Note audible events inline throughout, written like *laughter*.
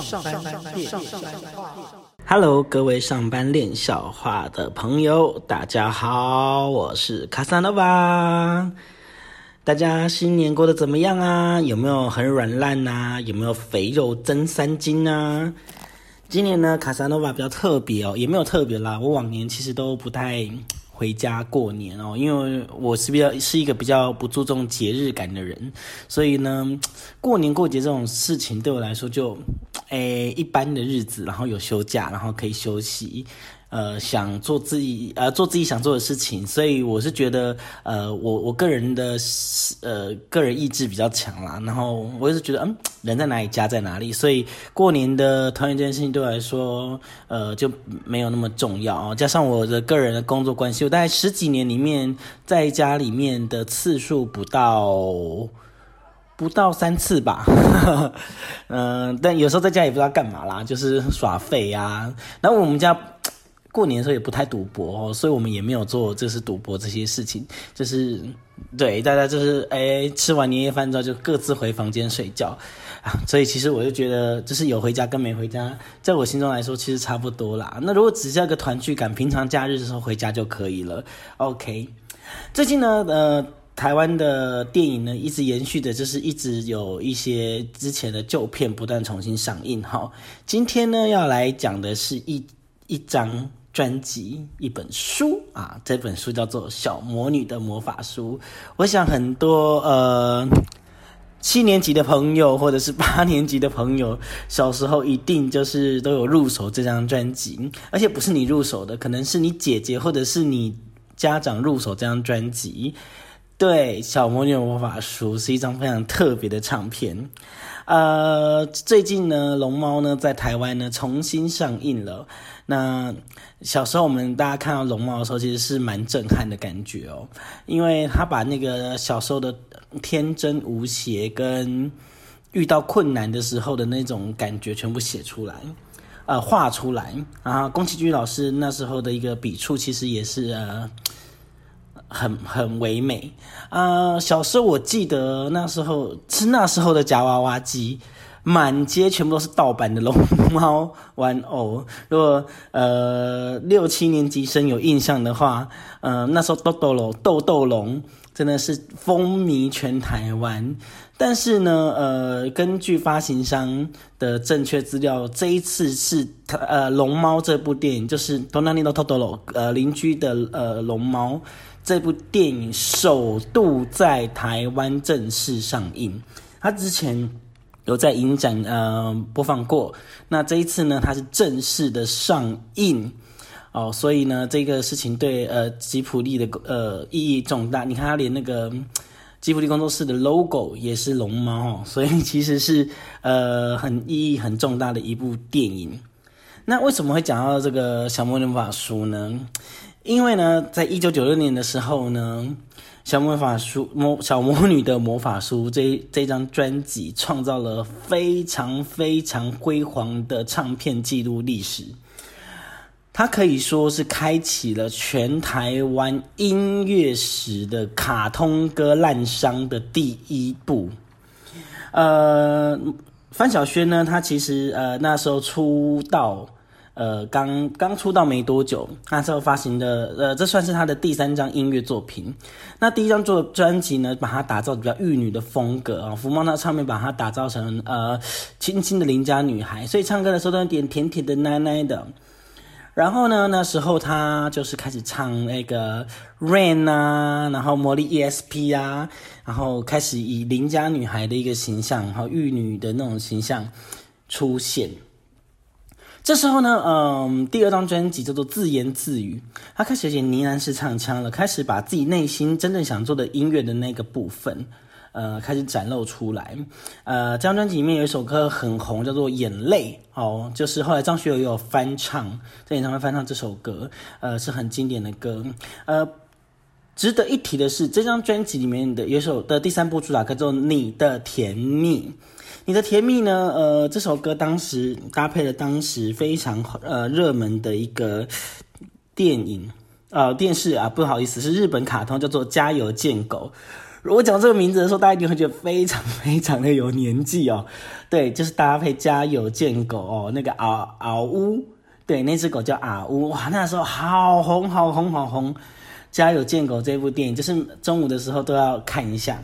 上班练笑话。Hello，各位上班练笑话的朋友，大家好，我是卡萨诺瓦。大家新年过得怎么样啊？有没有很软烂呐？有没有肥肉增三斤啊？今年呢，卡萨诺瓦比较特别哦，也没有特别啦。我往年其实都不太。回家过年哦，因为我是比较是一个比较不注重节日感的人，所以呢，过年过节这种事情对我来说就，诶一般的日子，然后有休假，然后可以休息。呃，想做自己呃做自己想做的事情，所以我是觉得呃我我个人的呃个人意志比较强啦，然后我也是觉得嗯人在哪里家在哪里，所以过年的团圆这件事情对我来说呃就没有那么重要啊。加上我的个人的工作关系，我大概十几年里面在家里面的次数不到不到三次吧，嗯，*laughs* 但有时候在家也不知道干嘛啦，就是耍废呀。*laughs* 然后我们家。过年的时候也不太赌博哦，所以我们也没有做就是赌博这些事情，就是对大家就是哎吃完年夜饭之后就各自回房间睡觉啊，*laughs* 所以其实我就觉得就是有回家跟没回家，在我心中来说其实差不多啦。那如果只是要个团聚感，平常假日的时候回家就可以了。OK，最近呢，呃，台湾的电影呢一直延续的就是一直有一些之前的旧片不断重新上映。哈，今天呢要来讲的是一一张。专辑一本书啊，这本书叫做《小魔女的魔法书》。我想很多呃七年级的朋友或者是八年级的朋友，小时候一定就是都有入手这张专辑，而且不是你入手的，可能是你姐姐或者是你家长入手这张专辑。对，《小魔女的魔法书》是一张非常特别的唱片。呃，最近呢，龙猫呢在台湾呢重新上映了。那小时候我们大家看到龙猫的时候，其实是蛮震撼的感觉哦，因为他把那个小时候的天真无邪跟遇到困难的时候的那种感觉全部写出来，呃，画出来。然后宫崎骏老师那时候的一个笔触，其实也是呃很很唯美啊。小时候我记得那时候是那时候的夹娃娃机。满街全部都是盗版的龙猫玩偶。如果呃六七年级生有印象的话，呃那时候豆豆龙豆豆龙真的是风靡全台湾。但是呢，呃根据发行商的正确资料，这一次是呃龙猫这部电影就是《东南尼的豆豆龙》呃邻居的呃龙猫这部电影首度在台湾正式上映。它之前。有在影展呃播放过，那这一次呢，它是正式的上映哦，所以呢，这个事情对呃吉普力的呃意义重大。你看，它连那个吉普力工作室的 logo 也是龙猫哦，所以其实是呃很意义很重大的一部电影。那为什么会讲到这个小魔女法书呢？因为呢，在一九九六年的时候呢。小魔法书魔小魔女的魔法书这这张专辑创造了非常非常辉煌的唱片记录历史，它可以说是开启了全台湾音乐史的卡通歌烂商的第一步。呃，范晓萱呢，她其实呃那时候出道。呃，刚刚出道没多久，那时候发行的，呃，这算是他的第三张音乐作品。那第一张做专辑呢，把它打造比较玉女的风格啊，福茂那唱片把它打造成呃轻轻的邻家女孩，所以唱歌的时候都有点甜甜的奶奶的。然后呢，那时候他就是开始唱那个 Rain 啊，然后魔力 ESP 啊，然后开始以邻家女孩的一个形象，然后玉女的那种形象出现。这时候呢，嗯，第二张专辑叫做《自言自语》，他开始写呢喃式唱腔了，开始把自己内心真正想做的音乐的那个部分，呃，开始展露出来。呃，这张专辑里面有一首歌很红，叫做《眼泪》，哦，就是后来张学友也有翻唱，在演唱会翻唱这首歌，呃，是很经典的歌。呃，值得一提的是，这张专辑里面的有首的第三部主打歌叫做《你的甜蜜》。你的甜蜜呢？呃，这首歌当时搭配了当时非常呃热门的一个电影呃电视啊，不好意思，是日本卡通，叫做《加油贱狗》。如果讲这个名字的时候，大家一定会觉得非常非常的有年纪哦。对，就是搭配《家有贱狗》哦，那个嗷嗷呜，对，那只狗叫嗷呜，哇，那时候好红好红好红，《家有贱狗》这部电影，就是中午的时候都要看一下。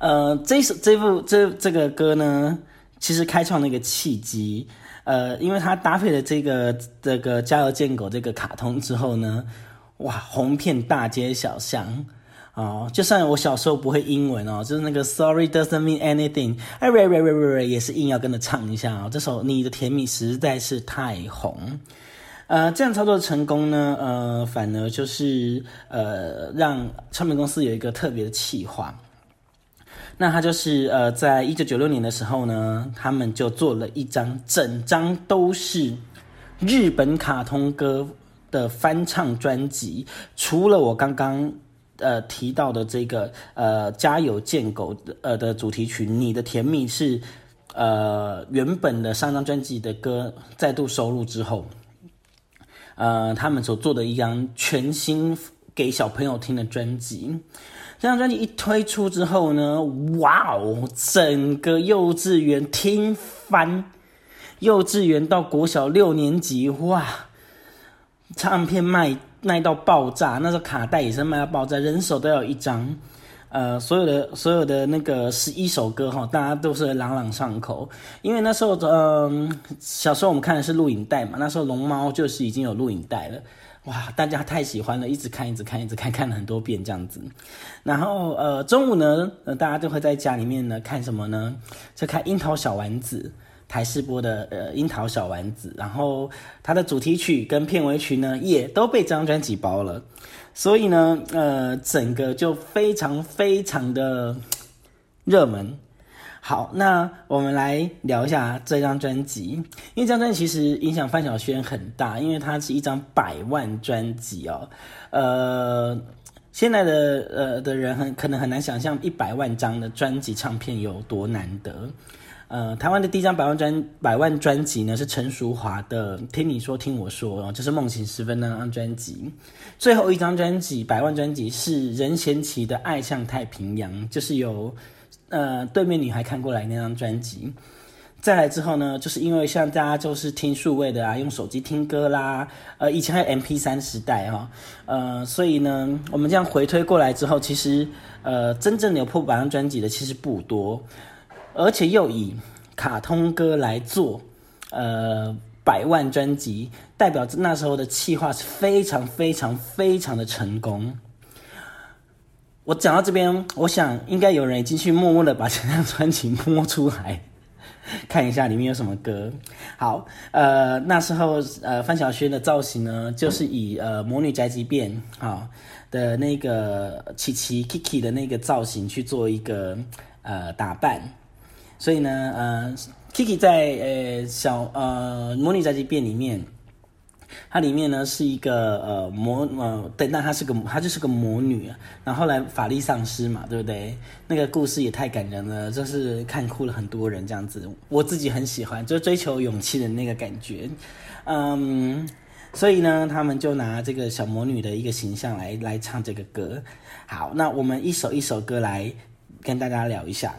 呃，这首这部这这个歌呢，其实开创了一个契机。呃，因为它搭配了这个这个《家有贱狗》这个卡通之后呢，哇，红遍大街小巷。哦，就算我小时候不会英文哦，就是那个 Sorry doesn't mean anything，哎喂喂喂喂喂，也是硬要跟着唱一下哦。这首《你的甜蜜》实在是太红，呃，这样操作成功呢，呃，反而就是呃，让唱片公司有一个特别的企划。那他就是呃，在一九九六年的时候呢，他们就做了一张整张都是日本卡通歌的翻唱专辑，除了我刚刚。呃，提到的这个呃，家有贱狗的呃的主题曲《你的甜蜜》是呃原本的上张专辑的歌再度收录之后，呃，他们所做的一张全新给小朋友听的专辑。这张专辑一推出之后呢，哇哦，整个幼稚园听翻，幼稚园到国小六年级，哇，唱片卖。卖到爆炸，那时候卡带也是卖到爆炸，人手都要一张。呃，所有的所有的那个十一首歌哈，大家都是朗朗上口。因为那时候，嗯，小时候我们看的是录影带嘛，那时候龙猫就是已经有录影带了，哇，大家太喜欢了，一直看，一直看，一直看，看了很多遍这样子。然后，呃，中午呢，呃，大家都会在家里面呢看什么呢？就看樱桃小丸子。台视播的呃樱桃小丸子，然后它的主题曲跟片尾曲呢也都被这张专辑包了，所以呢呃整个就非常非常的热门。好，那我们来聊一下这张专辑，因为这张专辑其实影响范晓萱很大，因为它是一张百万专辑哦。呃，现在的呃的人很可能很难想象一百万张的专辑唱片有多难得。呃，台湾的第一张百万专百万专辑呢，是陈淑华的《听你说听我说》，哦，就是《梦醒时分》那张专辑。最后一张专辑百万专辑是任贤齐的《爱向太平洋》，就是由呃对面女孩看过来那张专辑。再来之后呢，就是因为像大家就是听数位的啊，用手机听歌啦，呃，以前还有 M P 三时代哈，呃，所以呢，我们这样回推过来之后，其实呃，真正有破百万专辑的其实不多。而且又以卡通歌来做，呃，百万专辑，代表那时候的企划是非常非常非常的成功。我讲到这边，我想应该有人已经去默默的把这张专辑摸出来，*laughs* 看一下里面有什么歌。好，呃，那时候呃，范晓萱的造型呢，就是以呃《魔女宅急便》啊的那个琪琪 Kiki 的那个造型去做一个呃打扮。所以呢，呃，Kiki 在呃小呃魔女宅急便里面，它里面呢是一个呃魔呃，对，那她是个她就是个魔女啊。然后后来法力丧失嘛，对不对？那个故事也太感人了，就是看哭了很多人这样子。我自己很喜欢，就追求勇气的那个感觉。嗯，所以呢，他们就拿这个小魔女的一个形象来来唱这个歌。好，那我们一首一首歌来跟大家聊一下。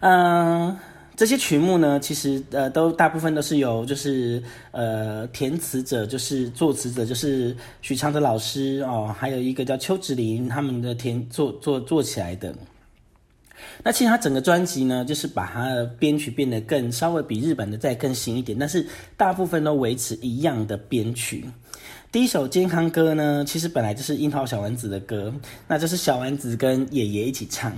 嗯，这些曲目呢，其实呃，都大部分都是由就是呃填词者，就是作词者，就是许昌的老师哦，还有一个叫邱芷林他们的填做做做起来的。那其实他整个专辑呢，就是把它的编曲变得更稍微比日本的再更新一点，但是大部分都维持一样的编曲。第一首健康歌呢，其实本来就是樱桃小丸子的歌，那就是小丸子跟爷爷一起唱。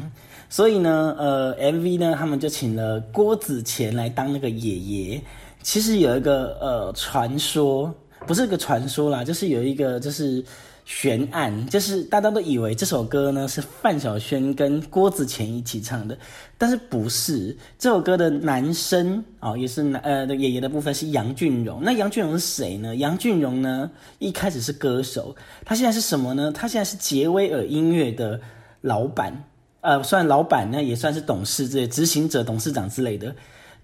所以呢，呃，MV 呢，他们就请了郭子乾来当那个爷爷。其实有一个呃传说，不是个传说啦，就是有一个就是悬案，就是大家都以为这首歌呢是范晓萱跟郭子乾一起唱的，但是不是。这首歌的男生哦，也是男呃的爷爷的部分是杨俊荣。那杨俊荣是谁呢？杨俊荣呢一开始是歌手，他现在是什么呢？他现在是杰威尔音乐的老板。呃，算老板呢，也算是董事之类、执行者、董事长之类的。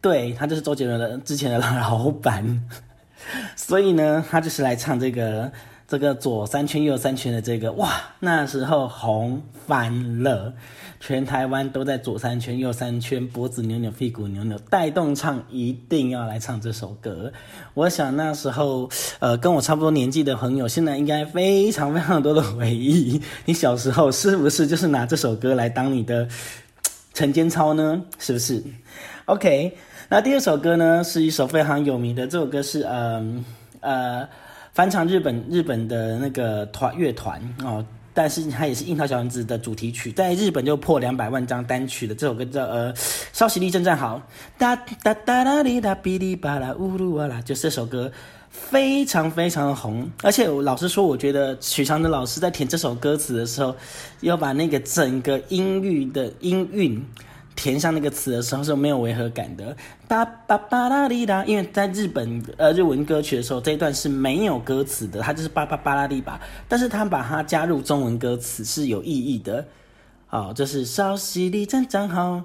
对他就是周杰伦的之前的老板，*laughs* 所以呢，他就是来唱这个这个左三圈右三圈的这个，哇，那时候红翻了，全台湾都在左三圈右三圈，脖子扭扭，屁股扭扭，带动唱，一定要来唱这首歌。我想那时候，呃，跟我差不多年纪的朋友，现在应该非常非常多的回忆。你小时候是不是就是拿这首歌来当你的晨间操呢？是不是？OK，那第二首歌呢，是一首非常有名的，这首歌是，嗯，呃。翻唱日本日本的那个团乐团哦，但是它也是樱桃小丸子的主题曲，在日本就破两百万张单曲的这首歌叫呃，稍息立正站好，哒哒哒啦哩哒哔哩吧啦呜噜哇啦，就这首歌非常非常的红，而且老实说，我觉得许常德老师在填这首歌词的时候，要把那个整个音域的音韵。填上那个词的时候是没有违和感的，巴巴巴拉哩哒，因为在日本呃日文歌曲的时候，这一段是没有歌词的，它就是巴巴巴拉滴吧，但是他把它加入中文歌词是有意义的，好，就是稍息立正站好，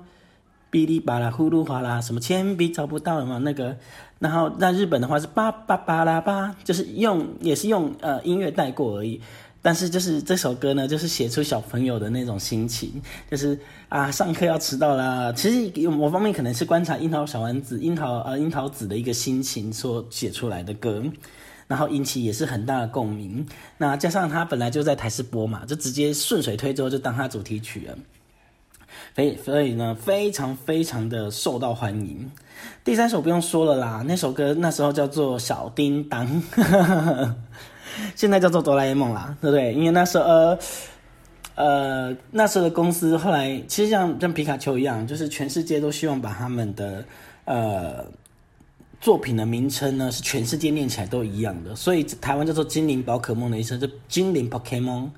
哔哩吧啦呼噜哗啦，什么铅笔找不到了嘛那个，然后在日本的话是巴巴巴拉巴，就是用也是用呃音乐带过而已。但是就是这首歌呢，就是写出小朋友的那种心情，就是啊，上课要迟到啦。其实有某方面可能是观察樱桃小丸子、樱桃呃樱桃子的一个心情所写出来的歌，然后引起也是很大的共鸣。那加上他本来就在台视播嘛，就直接顺水推舟就当他主题曲了，所以所以呢，非常非常的受到欢迎。第三首不用说了啦，那首歌那时候叫做小叮当。*laughs* 现在叫做哆啦 A 梦啦，对不对？因为那时候呃呃那时候的公司后来其实像像皮卡丘一样，就是全世界都希望把他们的呃作品的名称呢是全世界念起来都一样的，所以台湾叫做精灵宝可梦的一称，就精灵宝可梦。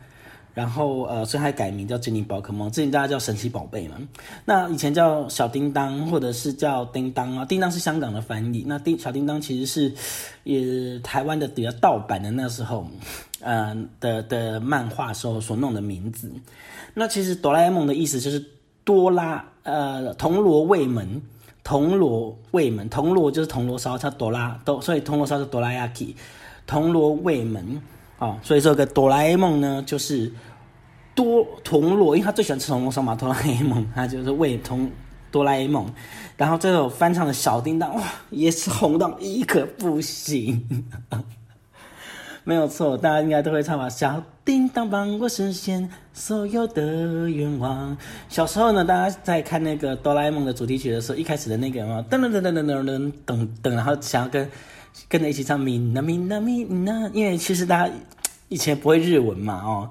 然后呃，所以还改名叫精灵宝可梦，之前大家叫神奇宝贝嘛。那以前叫小叮当，或者是叫叮当啊，叮当是香港的翻译。那叮小叮当其实是也台湾的比较盗版的那时候，呃的的漫画时候所弄的名字。那其实哆啦 A 梦的意思就是多拉呃铜锣卫门，铜锣卫门，铜锣就是铜锣烧，它哆啦哆，所以铜锣烧是哆啦 A 梦，铜锣卫门。哦，所以这个哆啦 A 梦呢，就是多铜锣，因为他最喜欢吃铜锣烧嘛。哆啦 A 梦，他就是为铜哆啦 A 梦。然后这首翻唱的小叮当，哇，也是红到一个不行。没有错，大家应该都会唱吧？小叮当帮我实现所有的愿望。小时候呢，大家在看那个哆啦 A 梦的主题曲的时候，一开始的那个嘛，噔噔噔噔噔噔噔噔噔，然后想要跟。跟着一起唱咪呐咪呐咪呐，因为其实大家以前不会日文嘛，哦，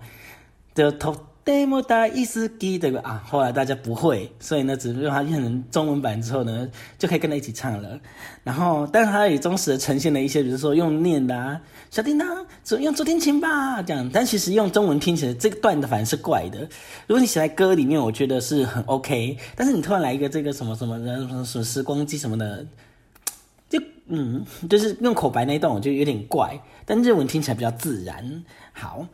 就头戴莫戴伊斯基对吧？啊，后来大家不会，所以呢，只是用它变成中文版之后呢，就可以跟着一起唱了。然后，但是它也忠实的呈现了一些，比如说用念的啊，小叮当，用竹天琴吧，这样。但其实用中文听起来，这个段的反而是怪的。如果你写在歌里面，我觉得是很 OK。但是你突然来一个这个什么什么什么什么时光机什么的。嗯，就是用口白那一段，我觉得有点怪，但日文听起来比较自然。好，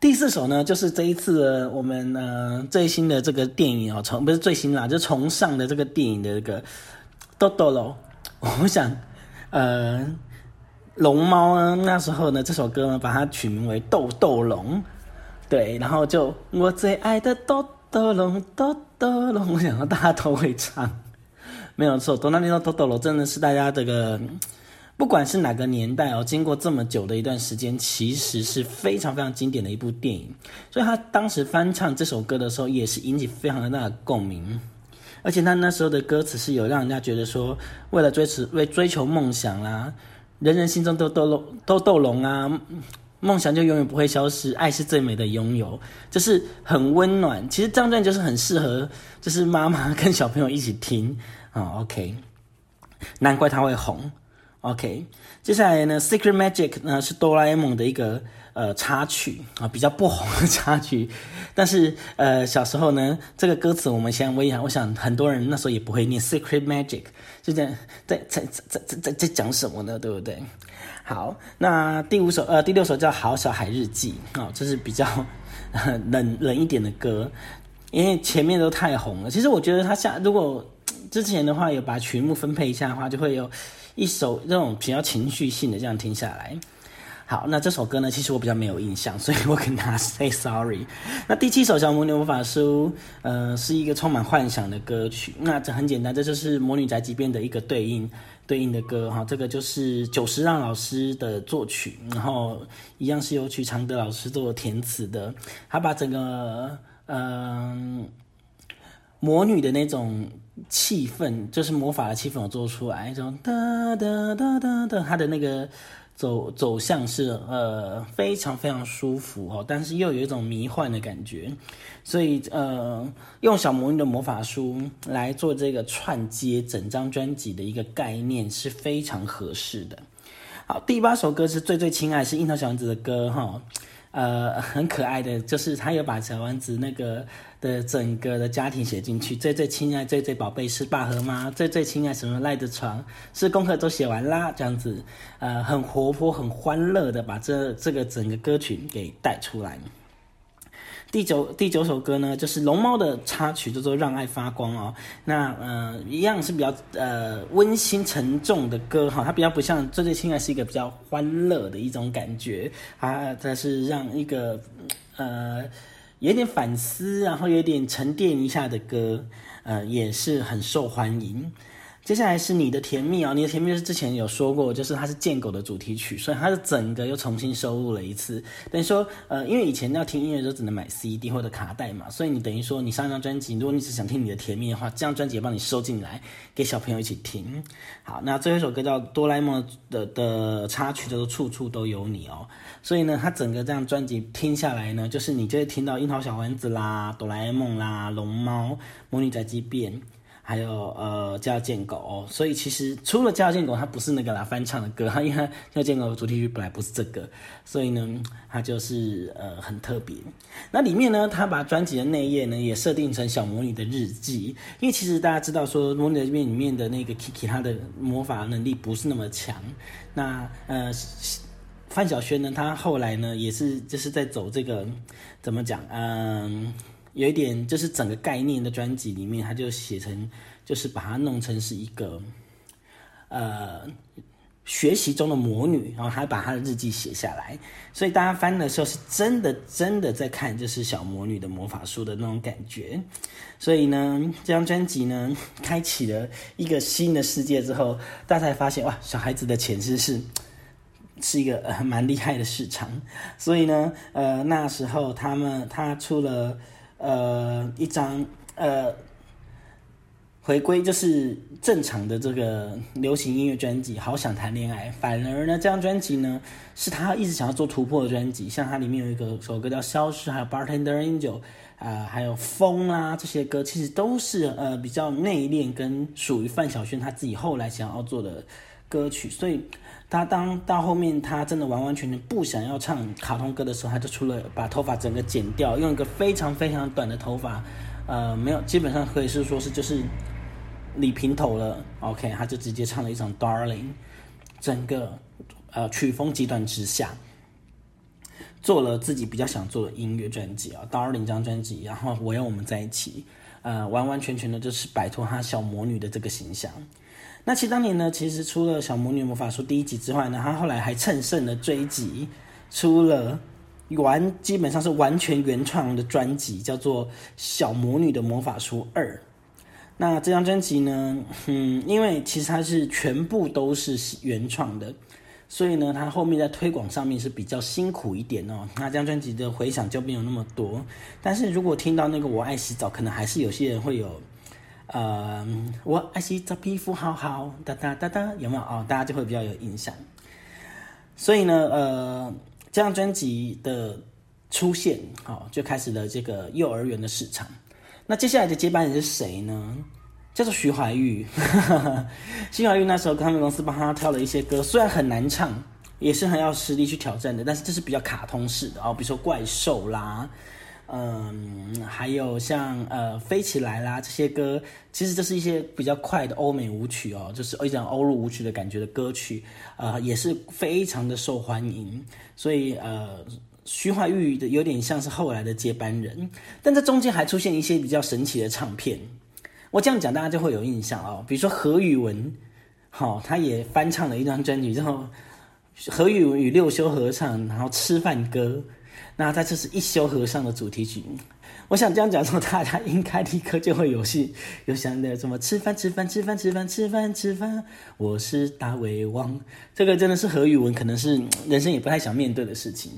第四首呢，就是这一次我们呃最新的这个电影哦，重不是最新啦，就重上的这个电影的这个《豆豆喽》。我想，呃，龙猫呢，那时候呢，这首歌呢，把它取名为《豆豆龙》，对，然后就我最爱的豆豆龙，豆豆龙，我想到大家都会唱。没有错，《哆啦 A 梦》豆豆罗真的是大家这个，不管是哪个年代哦，经过这么久的一段时间，其实是非常非常经典的一部电影。所以他当时翻唱这首歌的时候，也是引起非常大的共鸣。而且他那时候的歌词是有让人家觉得说，为了追求为追求梦想啦，人人心中都都龙都斗龙啊，梦想就永远不会消失，爱是最美的拥有，就是很温暖。其实这张专辑就是很适合，就是妈妈跟小朋友一起听。啊，OK，难怪它会红。OK，接下来呢，《Secret Magic》呢是哆啦 A 梦的一个呃插曲啊，比较不红的 *laughs* 插曲。但是呃，小时候呢，这个歌词我们先问一下，我想很多人那时候也不会念《Secret Magic》，就在在在在在在在讲什么呢？对不对？好，那第五首呃第六首叫《好小孩日记》啊，这是比较冷冷一点的歌，因为前面都太红了。其实我觉得它下如果。之前的话有把曲目分配一下的话，就会有一首这种比较情绪性的这样听下来。好，那这首歌呢，其实我比较没有印象，所以我跟他 *laughs* say sorry。那第七首《小魔女魔法书》呃，是一个充满幻想的歌曲。那这很简单，这就是《魔女宅急便》的一个对应对应的歌哈。这个就是久石让老师的作曲，然后一样是由曲常德老师做填词的。他把整个嗯魔女的那种气氛，就是魔法的气氛，我做出来，这种哒哒哒哒哒，他的那个。走走向是呃非常非常舒服哦，但是又有一种迷幻的感觉，所以呃用小魔女的魔法书来做这个串接整张专辑的一个概念是非常合适的。好，第八首歌是最最亲爱，是樱桃小丸子的歌哈。呃，很可爱的，就是他有把小丸子那个的整个的家庭写进去，最最亲爱、最最宝贝是爸和妈，最最亲爱什么赖的床，是功课都写完啦，这样子，呃，很活泼、很欢乐的把这这个整个歌曲给带出来。第九第九首歌呢，就是龙猫的插曲，叫做《让爱发光》哦。那呃，一样是比较呃温馨沉重的歌哈，它比较不像《最最亲爱》是一个比较欢乐的一种感觉，它它是让一个呃有点反思，然后有点沉淀一下的歌，呃，也是很受欢迎。接下来是你的甜蜜啊，你的甜蜜是之前有说过，就是它是贱狗的主题曲，所以它的整个又重新收录了一次。等于说，呃，因为以前要听音乐就只能买 CD 或者卡带嘛，所以你等于说你上一张专辑，如果你只想听你的甜蜜的话，这张专辑也帮你收进来，给小朋友一起听。好，那最后一首歌叫哆啦 A 梦的的插曲，叫做处处都有你哦。所以呢，它整个这样专辑听下来呢，就是你就会听到樱桃小丸子啦、哆啦 A 梦啦、龙猫、魔女宅急便。还有呃，叫贱狗，所以其实除了叫贱狗，它不是那个啦翻唱的歌，*laughs* 因为叫贱狗主题曲本来不是这个，所以呢，它就是呃很特别。那里面呢，他把专辑的内页呢也设定成小魔女的日记，因为其实大家知道说魔女这边里面的那个 Kiki，她的魔法能力不是那么强。那呃，范晓萱呢，她后来呢也是就是在走这个怎么讲，嗯。有一点就是整个概念的专辑里面，他就写成，就是把它弄成是一个，呃，学习中的魔女，然后还把她的日记写下来，所以大家翻的时候是真的真的在看，就是小魔女的魔法书的那种感觉。所以呢，这张专辑呢，开启了一个新的世界之后，大家才发现哇，小孩子的潜质是是一个蛮厉害的市场。所以呢，呃，那时候他们他出了。呃，一张呃，回归就是正常的这个流行音乐专辑，好想谈恋爱。反而呢，这张专辑呢，是他一直想要做突破的专辑。像它里面有一个首歌叫《消失》，还有《Bartender Angel》啊，还有《风》啦，这些歌其实都是呃比较内敛，跟属于范晓萱他自己后来想要做的歌曲，所以。他当到后面，他真的完完全全不想要唱卡通歌的时候，他就出了把头发整个剪掉，用一个非常非常短的头发，呃，没有，基本上可以是说是就是理平头了。OK，他就直接唱了一场《Darling》，整个呃曲风极端之下，做了自己比较想做的音乐专辑啊，《Darling》张专辑，然后我要我们在一起，呃，完完全全的就是摆脱他小魔女的这个形象。那其实当年呢，其实除了《小魔女魔法书》第一集之外呢，他后来还乘胜的追击，出了完基本上是完全原创的专辑，叫做《小魔女的魔法书二》。那这张专辑呢，嗯，因为其实它是全部都是原创的，所以呢，它后面在推广上面是比较辛苦一点哦。那这张专辑的回响就没有那么多。但是如果听到那个《我爱洗澡》，可能还是有些人会有。呃，我爱洗澡，皮肤好好，哒哒哒哒，有没有哦？大家就会比较有印象。所以呢，呃，这张专辑的出现，好，就开始了这个幼儿园的市场。那接下来的接班人是谁呢？叫做徐怀钰。*laughs* 徐怀钰那时候，他们公司帮他挑了一些歌，虽然很难唱，也是很要实力去挑战的，但是这是比较卡通式的哦，比如说怪兽啦。嗯，还有像呃飞起来啦这些歌，其实这是一些比较快的欧美舞曲哦，就是一种欧陆舞曲的感觉的歌曲，呃，也是非常的受欢迎。所以呃，徐怀钰的有点像是后来的接班人，但这中间还出现一些比较神奇的唱片。我这样讲大家就会有印象哦，比如说何宇文，好，他也翻唱了一张专辑之后。何宇文与六修合唱，然后吃饭歌，那在这是一休和尚的主题曲。我想这样讲之后，大家应该立刻就会有戏，有想的什么吃饭吃饭吃饭吃饭吃饭吃饭，我是大胃王。这个真的是何宇文，可能是人生也不太想面对的事情。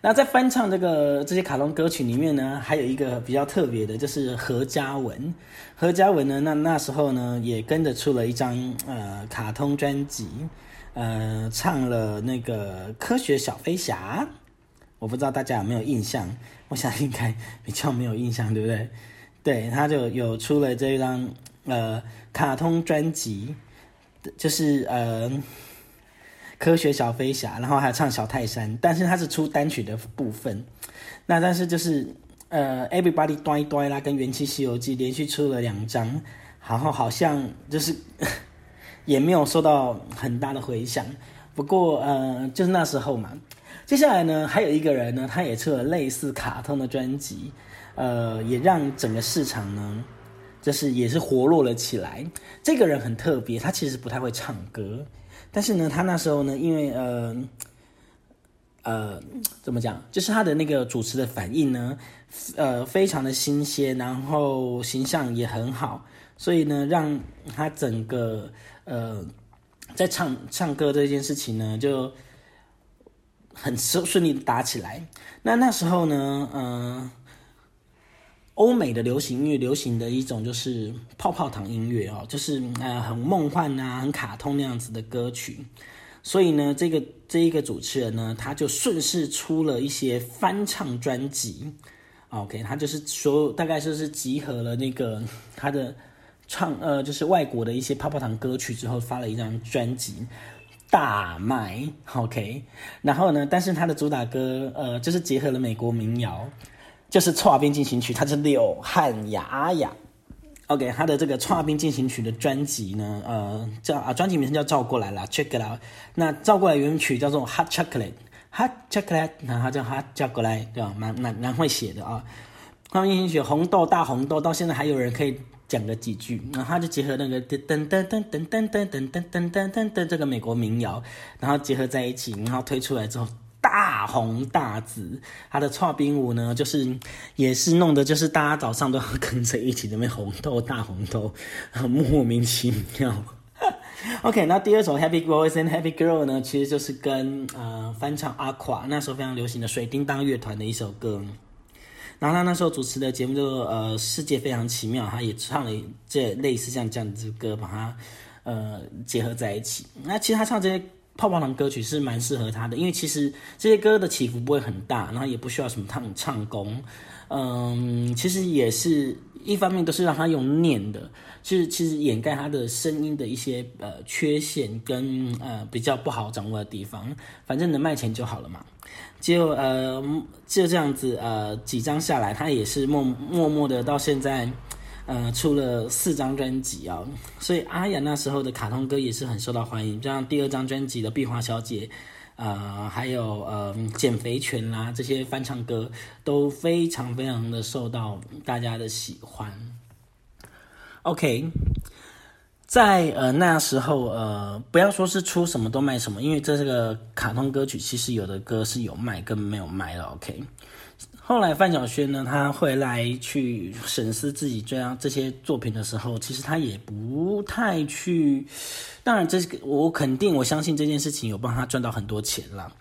那在翻唱这个这些卡通歌曲里面呢，还有一个比较特别的，就是何嘉文。何嘉文呢，那那时候呢，也跟着出了一张呃卡通专辑，呃，唱了那个《科学小飞侠》。我不知道大家有没有印象，*laughs* 我想应该比较没有印象，对不对？对，他就有出了这张呃卡通专辑，就是呃。科学小飞侠，然后还唱小泰山，但是他是出单曲的部分。那但是就是呃，Everybody 端一端啦，跟元气西游记连续出了两张，然后好像就是 *laughs* 也没有受到很大的回响。不过呃，就是那时候嘛。接下来呢，还有一个人呢，他也出了类似卡通的专辑，呃，也让整个市场呢，就是也是活络了起来。这个人很特别，他其实不太会唱歌。但是呢，他那时候呢，因为呃呃，怎么讲，就是他的那个主持的反应呢，呃，非常的新鲜，然后形象也很好，所以呢，让他整个呃在唱唱歌这件事情呢，就很顺顺利的打起来。那那时候呢，嗯。欧美的流行音乐，流行的一种就是泡泡糖音乐哦，就是呃很梦幻啊、很卡通那样子的歌曲。所以呢，这个这一个主持人呢，他就顺势出了一些翻唱专辑。OK，他就是说，大概就是集合了那个他的唱呃，就是外国的一些泡泡糖歌曲之后，发了一张专辑，大卖。OK，然后呢，但是他的主打歌呃，就是结合了美国民谣。就是《跨边进行曲》，它是柳汉雅雅。OK，他的这个《跨边进行曲》的专辑呢，呃，叫啊，专辑名称叫《照过来了》，Check it out。那照过来原曲叫做《Hot Chocolate》，Hot Chocolate，然后叫 Hot 叫过来，对吧？蛮蛮蛮会写的啊。《跨边进行曲》红豆大红豆，到现在还有人可以讲了几句。然后他就结合那个噔噔噔噔噔噔噔噔噔噔噔噔这个美国民谣，然后结合在一起，然后推出来之后。大红大紫，他的串冰舞呢，就是也是弄的，就是大家早上都要跟着一起那边红豆大红豆，莫名其妙。*laughs* OK，那第二首 Happy Boys and Happy Girl 呢，其实就是跟呃翻唱阿垮那时候非常流行的水叮当乐团的一首歌。然后他那时候主持的节目就呃世界非常奇妙，他也唱了这类似像这样子歌，把它呃结合在一起。那其实他唱这些。泡泡糖歌曲是蛮适合他的，因为其实这些歌的起伏不会很大，然后也不需要什么唱唱功，嗯，其实也是一方面都是让他用念的，其实其实掩盖他的声音的一些呃缺陷跟呃比较不好掌握的地方，反正能卖钱就好了嘛，就呃就这样子呃几张下来，他也是默默默的到现在。呃，出了四张专辑啊，所以阿雅那时候的卡通歌也是很受到欢迎，像第二张专辑的《壁花小姐》，呃，还有呃《减肥群》啦，这些翻唱歌都非常非常的受到大家的喜欢。OK，在呃那时候呃，不要说是出什么都卖什么，因为这是个卡通歌曲，其实有的歌是有卖跟没有卖的。OK。后来范晓萱呢，她回来去审视自己这样这些作品的时候，其实她也不太去。当然，这个我肯定，我相信这件事情有帮她赚到很多钱了。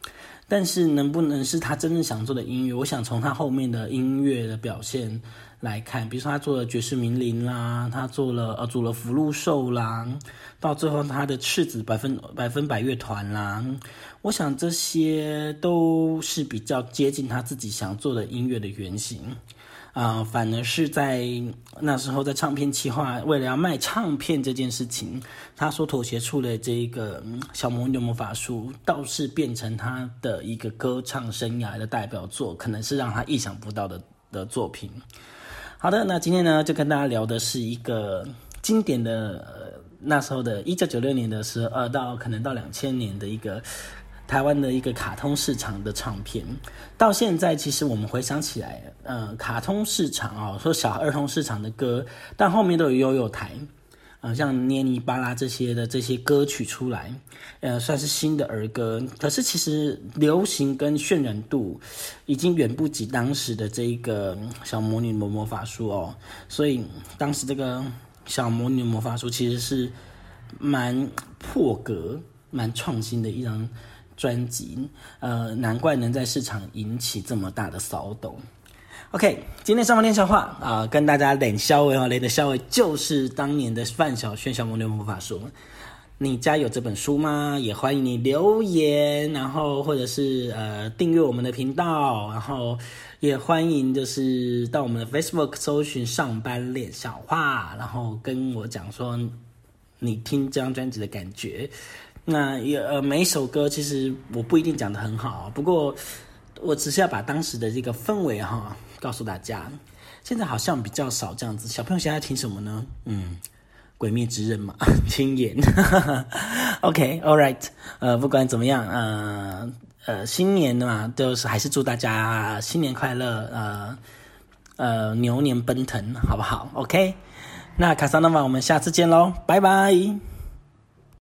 但是，能不能是他真正想做的音乐？我想从他后面的音乐的表现。来看，比如说他做了爵士名伶啦，他做了呃组了福禄寿啦，到最后他的赤子百分百分百乐团啦，我想这些都是比较接近他自己想做的音乐的原型啊，反而是在那时候在唱片企划为了要卖唱片这件事情，他所妥协出的这一个小魔女魔法书，倒是变成他的一个歌唱生涯的代表作，可能是让他意想不到的的作品。好的，那今天呢，就跟大家聊的是一个经典的，那时候的一九九六年的时候，到可能到两千年的一个台湾的一个卡通市场的唱片。到现在，其实我们回想起来，呃，卡通市场啊，说小儿童市场的歌，但后面都有悠悠台。呃，像捏泥巴啦这些的这些歌曲出来，呃，算是新的儿歌。可是其实流行跟渲染度已经远不及当时的这一个小魔女魔魔法书哦。所以当时这个小魔女魔法书其实是蛮破格、蛮创新的一张专辑。呃，难怪能在市场引起这么大的骚动。OK，今天上班练笑话啊，跟大家冷笑话哦，雷的笑话就是当年的范晓萱《小魔女魔法书》。你家有这本书吗？也欢迎你留言，然后或者是呃订阅我们的频道，然后也欢迎就是到我们的 Facebook 搜寻“上班练笑话”，然后跟我讲说你听这张专辑的感觉。那也呃每一首歌其实我不一定讲的很好，不过我只是要把当时的这个氛围哈。告诉大家，现在好像比较少这样子。小朋友现在听什么呢？嗯，《鬼灭之刃》嘛，*laughs* 听言。OK，All right，呃，不管怎么样，呃呃，新年的嘛，就是还是祝大家新年快乐，呃呃，牛年奔腾，好不好？OK，那卡桑诺瓦，我们下次见喽，拜拜。